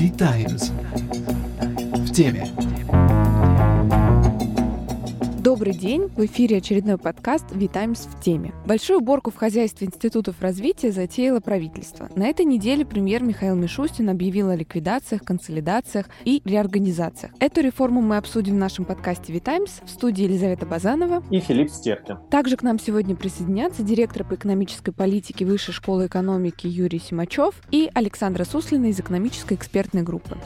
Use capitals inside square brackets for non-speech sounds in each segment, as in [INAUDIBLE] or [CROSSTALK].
V-Times. В теме. Добрый день! В эфире очередной подкаст «Витаймс в теме». Большую уборку в хозяйстве институтов развития затеяло правительство. На этой неделе премьер Михаил Мишустин объявил о ликвидациях, консолидациях и реорганизациях. Эту реформу мы обсудим в нашем подкасте «Витаймс» в студии Елизавета Базанова и Филипп Стеркин. Также к нам сегодня присоединятся директор по экономической политике Высшей школы экономики Юрий Симачев и Александра Суслина из экономической экспертной группы.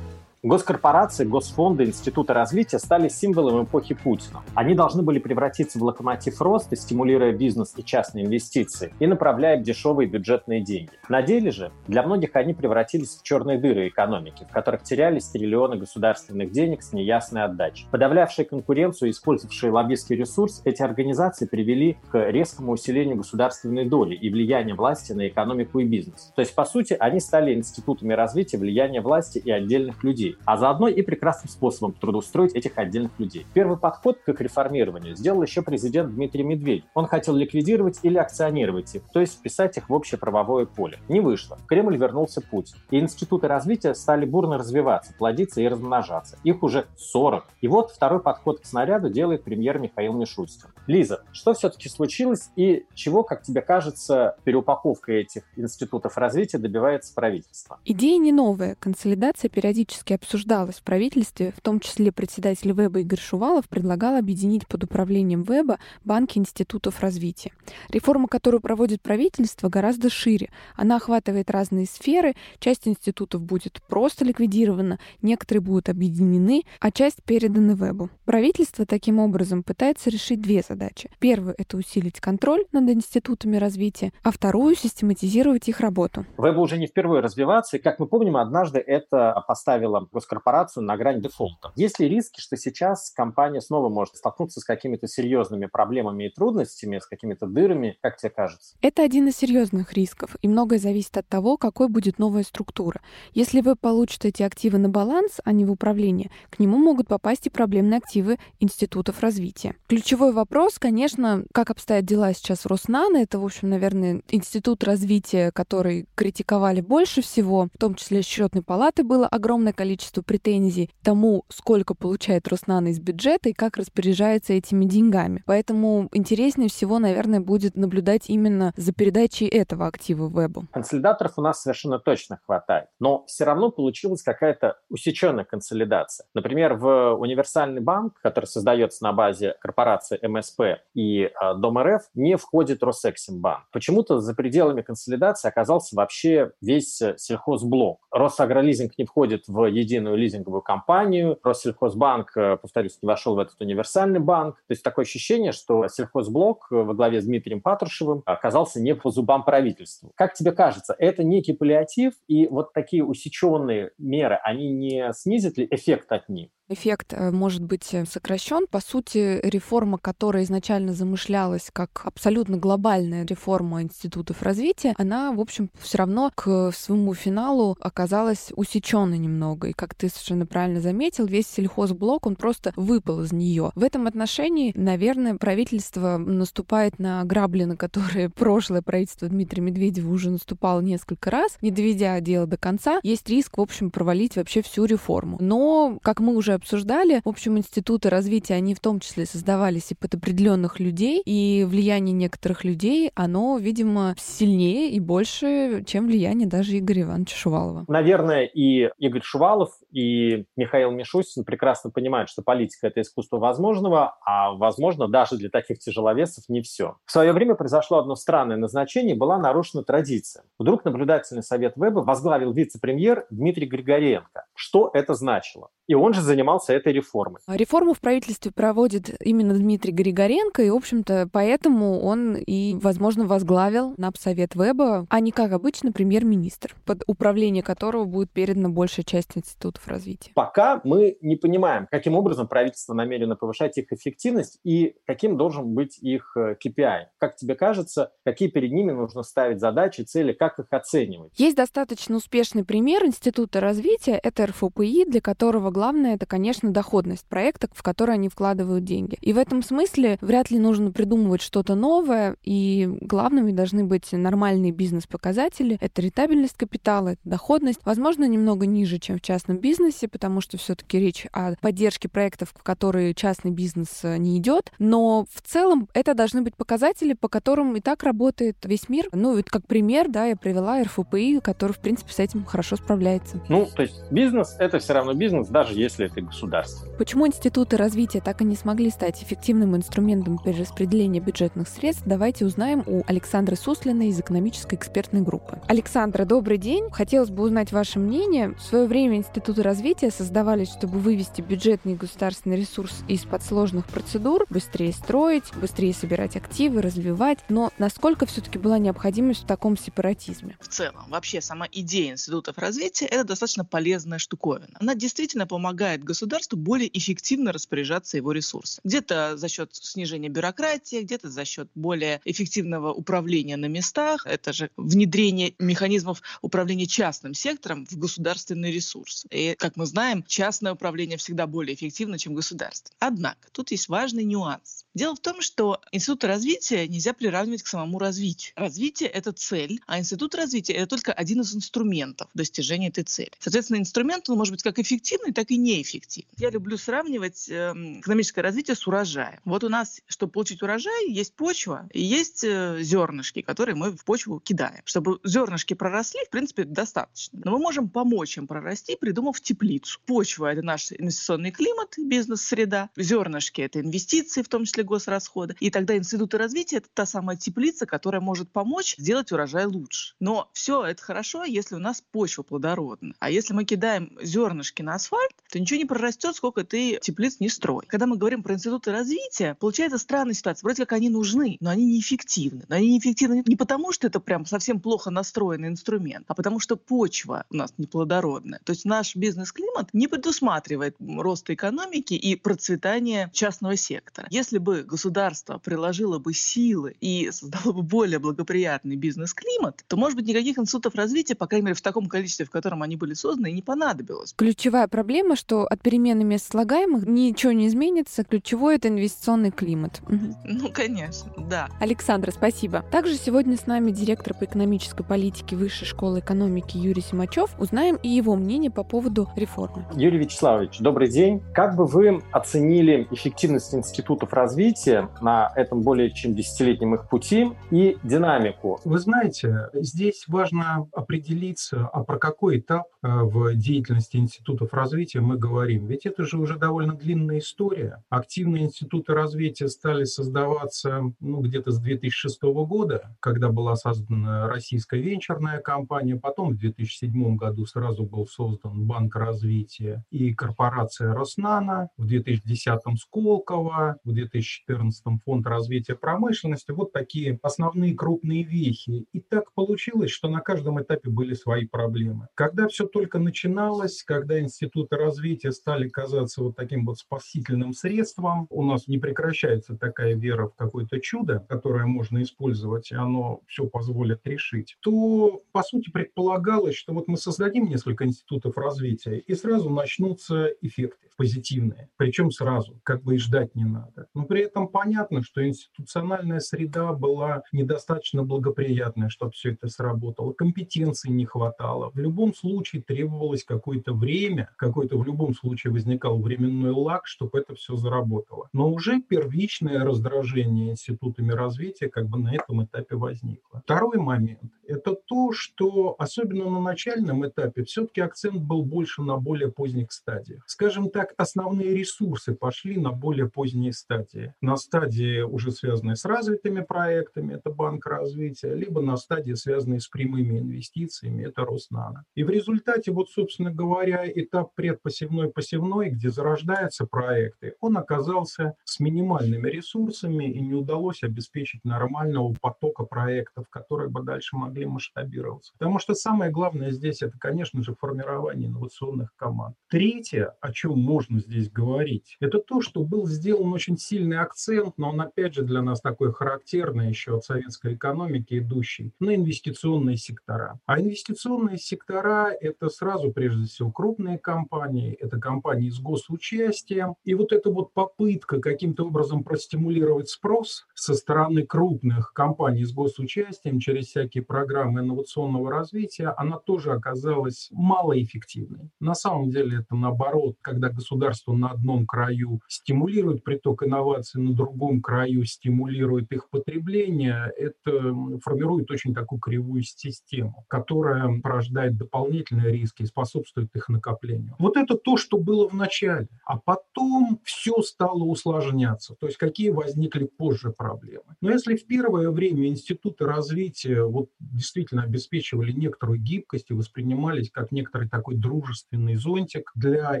Госкорпорации, госфонды, институты развития стали символом эпохи Путина. Они должны были превратиться в локомотив роста, стимулируя бизнес и частные инвестиции и направляя дешевые бюджетные деньги. На деле же для многих они превратились в черные дыры экономики, в которых терялись триллионы государственных денег с неясной отдачей. Подавлявшие конкуренцию и использовавшие лоббистский ресурс, эти организации привели к резкому усилению государственной доли и влияния власти на экономику и бизнес. То есть, по сути, они стали институтами развития влияния власти и отдельных людей, людей, а заодно и прекрасным способом трудоустроить этих отдельных людей. Первый подход к их реформированию сделал еще президент Дмитрий Медведев. Он хотел ликвидировать или акционировать их, то есть вписать их в общее правовое поле. Не вышло. В Кремль вернулся Путин. И институты развития стали бурно развиваться, плодиться и размножаться. Их уже 40. И вот второй подход к снаряду делает премьер Михаил Мишустин. Лиза, что все-таки случилось и чего, как тебе кажется, переупаковка этих институтов развития добивается правительства? Идея не новая. Консолидация периодически обсуждалось в правительстве, в том числе председатель Веба Игорь Шувалов предлагал объединить под управлением Веба банки институтов развития. Реформа, которую проводит правительство, гораздо шире. Она охватывает разные сферы, часть институтов будет просто ликвидирована, некоторые будут объединены, а часть переданы Вебу. Правительство таким образом пытается решить две задачи. Первую — это усилить контроль над институтами развития, а вторую — систематизировать их работу. Вебу уже не впервые развиваться, и, как мы помним, однажды это поставило госкорпорацию на грань дефолта. Есть ли риски, что сейчас компания снова может столкнуться с какими-то серьезными проблемами и трудностями, с какими-то дырами, как тебе кажется? Это один из серьезных рисков, и многое зависит от того, какой будет новая структура. Если вы получите эти активы на баланс, а не в управление, к нему могут попасть и проблемные активы институтов развития. Ключевой вопрос, конечно, как обстоят дела сейчас в Роснано. Это, в общем, наверное, институт развития, который критиковали больше всего, в том числе счетной палаты было огромное количество количество претензий тому, сколько получает Роснано из бюджета и как распоряжается этими деньгами. Поэтому интереснее всего, наверное, будет наблюдать именно за передачей этого актива вебу. Консолидаторов у нас совершенно точно хватает, но все равно получилась какая-то усеченная консолидация. Например, в универсальный банк, который создается на базе корпорации МСП и э, Дом РФ, не входит Росэксимбанк. Почему-то за пределами консолидации оказался вообще весь сельхозблок. Росагролизинг не входит в единую лизинговую компанию. Россельхозбанк, э, повторюсь, не вошел в этот универсальный банк. То есть такое ощущение, что сельхозблок э, во главе с Дмитрием Патрушевым оказался не по зубам правительству. Как тебе кажется, это некий паллиатив, и вот такие усеченные меры, они не снизят ли эффект от них? Эффект э, может быть э, сокращен. По сути, реформа, которая изначально замышлялась как абсолютно глобальная реформа институтов развития, она, в общем, все равно к своему финалу оказалась усеченной немного. И как ты совершенно правильно заметил, весь сельхозблок, он просто выпал из нее. В этом отношении, наверное, правительство наступает на грабли, на которые [LAUGHS] прошлое правительство Дмитрия Медведева уже наступало несколько раз, не доведя дело до конца. Есть риск, в общем, провалить вообще всю реформу. Но, как мы уже обсуждали. В общем, институты развития, они в том числе создавались и под определенных людей, и влияние некоторых людей, оно, видимо, сильнее и больше, чем влияние даже Игоря Ивановича Шувалова. Наверное, и Игорь Шувалов, и Михаил Мишустин прекрасно понимают, что политика — это искусство возможного, а возможно даже для таких тяжеловесов не все. В свое время произошло одно странное назначение, была нарушена традиция. Вдруг наблюдательный совет Веба возглавил вице-премьер Дмитрий Григоренко. Что это значило? И он же занимался этой реформой. А реформу в правительстве проводит именно Дмитрий Григоренко, и, в общем-то, поэтому он и, возможно, возглавил НАП-совет Веба, а не, как обычно, премьер-министр, под управление которого будет передана большая часть институтов развития. Пока мы не понимаем, каким образом правительство намерено повышать их эффективность и каким должен быть их KPI. Э, как тебе кажется, какие перед ними нужно ставить задачи, цели, как их оценивать? Есть достаточно успешный пример Института развития, это РФПИ, для которого главное это, конечно, доходность проекта, в который они вкладывают деньги. И в этом смысле вряд ли нужно придумывать что-то новое, и главными должны быть нормальные бизнес-показатели. Это рентабельность капитала, это доходность. Возможно, немного ниже, чем в частном бизнесе, потому что все-таки речь о поддержке проектов, в которые частный бизнес э, не идет. Но в целом это должны быть показатели, по которым и так работает весь мир. Ну, вот как пример, да, я привела РФПИ, который, в принципе, с этим хорошо справляется. Ну, то есть бизнес — это все равно бизнес, даже если это государство. Почему институты развития так и не смогли стать эффективным инструментом перераспределения бюджетных средств, давайте узнаем у Александры Суслиной из экономической экспертной группы. Александра, добрый день. Хотелось бы узнать ваше мнение. В свое время институты развития создавались, чтобы вывести бюджетный и государственный ресурс из-под сложных процедур, быстрее строить, быстрее собирать активы, развивать. Но насколько все-таки была необходимость в таком сепаратизме? В целом, вообще сама идея институтов развития – это достаточно полезная штуковина. Она действительно помогает государству более эффективно распоряжаться его ресурсами. Где-то за счет снижения бюрократии, где-то за счет более эффективного управления на местах. Это же внедрение механизмов управления частным сектором в государственный ресурс. И, как мы знаем, частное управление всегда более эффективно, чем государственное. Однако, тут есть важный нюанс. Дело в том, что институты развития нельзя приравнивать к самому развитию. Развитие – это цель, а институт развития – это только один из инструментов достижения этой цели. Соответственно, инструмент он может быть как эффективный, так и неэффективный. Я люблю сравнивать э, экономическое развитие с урожаем. Вот у нас, чтобы получить урожай, есть почва и есть э, зернышки, которые мы в почву кидаем. Чтобы зернышки проросли, в принципе, достаточно. Но мы можем помочь им прорасти, придумав теплицу. Почва – это наш инвестиционный климат, бизнес-среда. Зернышки – это инвестиции, в том числе госрасходы. И тогда институты развития – это та самая теплица, которая может помочь сделать урожай лучше. Но все это хорошо, если у нас почва плодородна. А если мы кидаем зернышки на асфальт, то ничего не прорастет, сколько ты теплиц не строй. Когда мы говорим про институты развития, получается странная ситуация. Вроде как они нужны, но они неэффективны. Но они неэффективны не потому, что это прям совсем плохо настроенный инструмент, а потому что почва у нас неплодородная. То есть наш бизнес-климат не предусматривает роста экономики и процветания частного сектора. Если бы государство приложило бы силы и создало бы более благоприятный бизнес-климат, то, может быть, никаких институтов развития, по крайней мере, в таком количестве, в котором они были созданы, и не понадобилось. Ключевая проблема, что от перемены мест слагаемых ничего не изменится. Ключевой — это инвестиционный климат. Угу. Ну, конечно, да. Александра, спасибо. Также сегодня с нами директор по экономической политике Высшей школы экономики Юрий Симачев. Узнаем и его мнение по поводу реформы. Юрий Вячеславович, добрый день. Как бы вы оценили эффективность институтов развития на этом более чем десятилетнем их пути и динамику? Вы знаете, здесь важно определиться, а про какой этап э, в деятельности институтов развития мы говорим. Ведь это же уже довольно длинная история. Активные институты развития стали создаваться ну, где-то с 2006 года, когда была создана российская венчурная компания. Потом в 2007 году сразу был создан Банк развития и корпорация Роснана. В 2010-м Сколково, в 2014-м Фонд развития промышленности. Вот такие основные крупные вехи. И так получилось, что на каждом этапе были свои проблемы. Когда все только начиналось, когда институты развития стали казаться вот таким вот спасительным средством, у нас не прекращается такая вера в какое-то чудо, которое можно использовать, и оно все позволит решить, то, по сути, предполагалось, что вот мы создадим несколько институтов развития, и сразу начнутся эффекты позитивные, причем сразу, как бы и ждать не надо. Но при этом понятно, что институциональная среда была недостаточно благоприятная, чтобы все это сработало, компетенции не хватало. В любом случае требовалось какое-то время, какой-то в любом случае возникал временной лаг, чтобы это все заработало. Но уже первичное раздражение институтами развития как бы на этом этапе возникло. Второй момент – это то, что особенно на начальном этапе все-таки акцент был больше на более поздних стадиях. Скажем так, основные ресурсы пошли на более поздние стадии. На стадии, уже связанные с развитыми проектами, это банк развития, либо на стадии, связанные с прямыми инвестициями, это Роснано. И в результате, вот, собственно говоря, этап предпосевной-посевной, где зарождаются проекты, он оказался с минимальными ресурсами и не удалось обеспечить нормального потока проектов, которые бы дальше могли масштабироваться. Потому что самое главное здесь это, конечно же, формирование инновационных команд. Третье, о чем можно здесь говорить, это то, что был сделан очень сильный акцент, но он опять же для нас такой характерный еще от советской экономики идущий, на инвестиционные сектора. А инвестиционные сектора – это сразу прежде всего крупные компании, это компании с госучастием. И вот эта вот попытка каким-то образом простимулировать спрос со стороны крупных компаний с госучастием через всякие программы инновационного развития, она тоже оказалась малоэффективной. На самом деле это наоборот, когда государство на одном краю стимулирует приток инноваций, на другом краю стимулирует их потребление, это формирует очень такую кривую систему, которая порождает дополнительные риски и способствует их накоплению. Вот это то, что было в начале. А потом все стало усложняться. То есть какие возникли позже проблемы. Но если в первое время институты развития вот действительно обеспечивали некоторую гибкость и воспринимались как некоторый такой дружественный зонтик для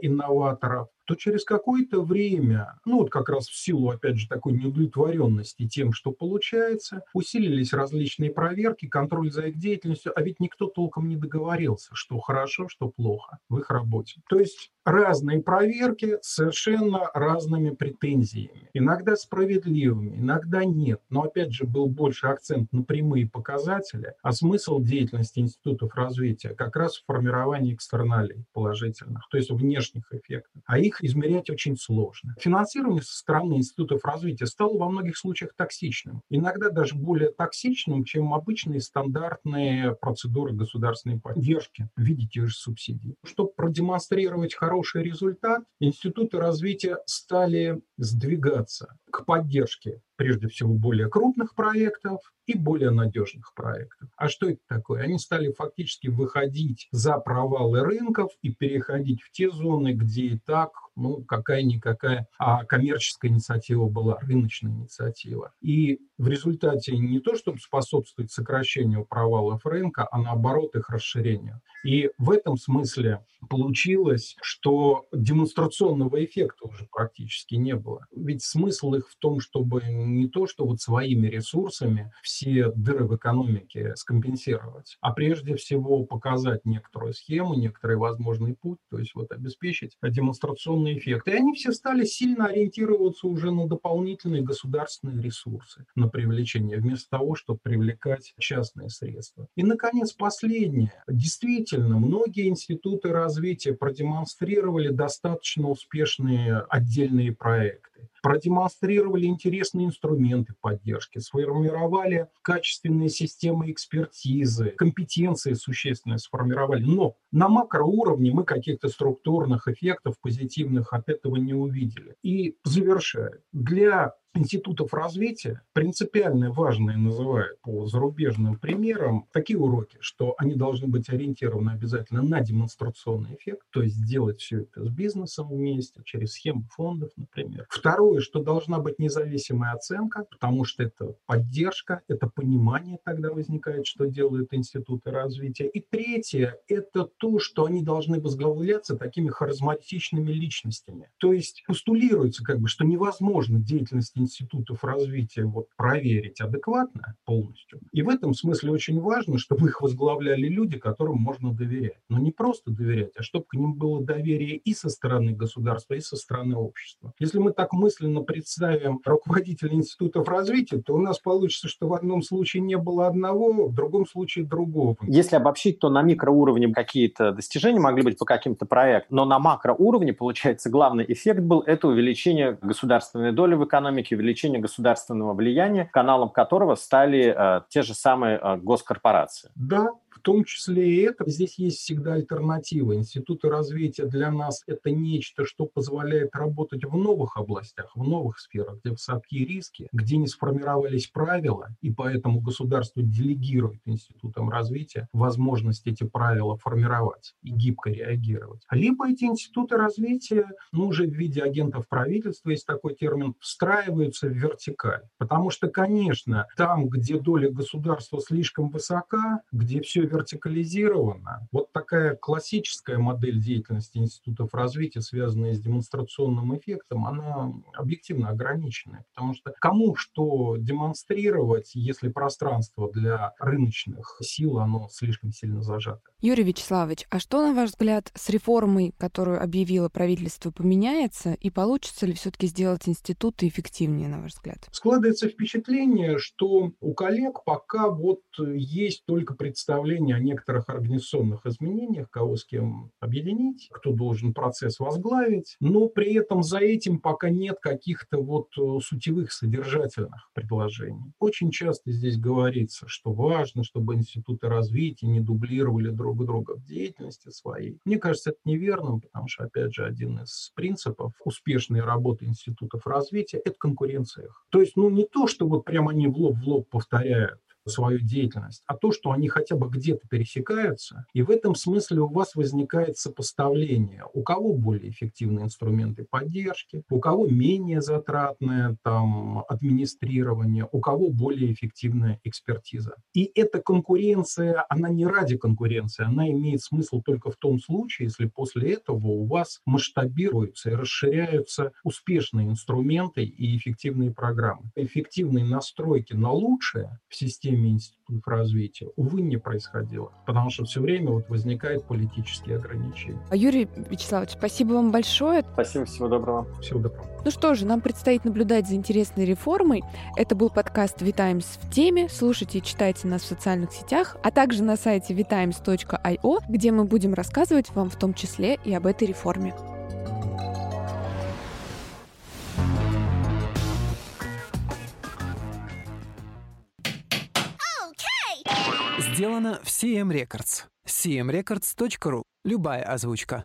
инноваторов, то через какое-то время, ну вот как раз в силу, опять же, такой неудовлетворенности тем, что получается, усилились различные проверки, контроль за их деятельностью, а ведь никто толком не договорился, что хорошо, что плохо в их работе. То есть разные проверки с совершенно разными претензиями. Иногда справедливыми, иногда нет. Но опять же был больше акцент на прямые показатели, а смысл деятельности институтов развития как раз в формировании экстерналей положительных, то есть внешних эффектов. А их измерять очень сложно. Финансирование со стороны институтов развития стало во многих случаях токсичным. Иногда даже более токсичным, чем обычные стандартные процедуры государственной поддержки в виде тех же субсидий. Чтобы продемонстрировать хороший результат, институты развития стали сдвигаться к поддержке прежде всего более крупных проектов и более надежных проектов. А что это такое? Они стали фактически выходить за провалы рынков и переходить в те зоны, где и так ну, какая-никакая а коммерческая инициатива была, рыночная инициатива. И в результате не то, чтобы способствовать сокращению провалов рынка, а наоборот их расширению. И в этом смысле получилось, что демонстрационного эффекта уже практически не было. Ведь смысл их в том, чтобы не то, что вот своими ресурсами все дыры в экономике скомпенсировать, а прежде всего показать некоторую схему, некоторый возможный путь, то есть вот обеспечить демонстрационный эффект. И они все стали сильно ориентироваться уже на дополнительные государственные ресурсы, на привлечение, вместо того, чтобы привлекать частные средства. И, наконец, последнее. Действительно, многие институты развития продемонстрировали достаточно успешные отдельные проекты продемонстрировали интересные инструменты поддержки, сформировали качественные системы экспертизы, компетенции существенно сформировали. Но на макроуровне мы каких-то структурных эффектов позитивных от этого не увидели. И завершая, для институтов развития принципиально важные называют по зарубежным примерам такие уроки, что они должны быть ориентированы обязательно на демонстрационный эффект, то есть сделать все это с бизнесом вместе, через схему фондов, например. Второе, что должна быть независимая оценка, потому что это поддержка, это понимание тогда возникает, что делают институты развития. И третье, это то, что они должны возглавляться такими харизматичными личностями. То есть постулируется, как бы, что невозможно деятельность институтов развития вот проверить адекватно полностью. И в этом смысле очень важно, чтобы их возглавляли люди, которым можно доверять. Но не просто доверять, а чтобы к ним было доверие и со стороны государства, и со стороны общества. Если мы так мысленно представим руководителя институтов развития, то у нас получится, что в одном случае не было одного, в другом случае другого. Если обобщить, то на микроуровне какие-то достижения могли быть по каким-то проектам, но на макроуровне, получается, главный эффект был это увеличение государственной доли в экономике, экономики, увеличение государственного влияния, каналом которого стали э, те же самые э, госкорпорации. Да, в том числе и это. Здесь есть всегда альтернатива. Институты развития для нас – это нечто, что позволяет работать в новых областях, в новых сферах, где высокие риски, где не сформировались правила, и поэтому государство делегирует институтам развития возможность эти правила формировать и гибко реагировать. Либо эти институты развития, ну, уже в виде агентов правительства, есть такой термин, встраиваются в вертикаль. Потому что, конечно, там, где доля государства слишком высока, где все вертикализировано. Вот такая классическая модель деятельности институтов развития, связанная с демонстрационным эффектом, она объективно ограниченная, потому что кому что демонстрировать, если пространство для рыночных сил, оно слишком сильно зажато. Юрий Вячеславович, а что, на ваш взгляд, с реформой, которую объявило правительство, поменяется, и получится ли все-таки сделать институты эффективнее, на ваш взгляд? Складывается впечатление, что у коллег пока вот есть только представление о некоторых организационных изменениях, кого с кем объединить, кто должен процесс возглавить, но при этом за этим пока нет каких-то вот э, сутевых содержательных предложений. Очень часто здесь говорится, что важно, чтобы институты развития не дублировали друг друга в деятельности своей. Мне кажется, это неверным, потому что, опять же, один из принципов успешной работы институтов развития – это конкуренция. То есть, ну, не то, что вот прямо они в лоб в лоб повторяют свою деятельность, а то, что они хотя бы где-то пересекаются, и в этом смысле у вас возникает сопоставление, у кого более эффективные инструменты поддержки, у кого менее затратное там, администрирование, у кого более эффективная экспертиза. И эта конкуренция, она не ради конкуренции, она имеет смысл только в том случае, если после этого у вас масштабируются и расширяются успешные инструменты и эффективные программы. Эффективные настройки на лучшее в системе системе институтов развития, увы, не происходило, потому что все время вот возникают политические ограничения. А Юрий Вячеславович, спасибо вам большое. Спасибо, всего доброго. Всего доброго. Ну что же, нам предстоит наблюдать за интересной реформой. Это был подкаст «Витаймс в теме». Слушайте и читайте нас в социальных сетях, а также на сайте vitimes.io, где мы будем рассказывать вам в том числе и об этой реформе. Сделано в CM Records. cmrecords.ru. Любая озвучка.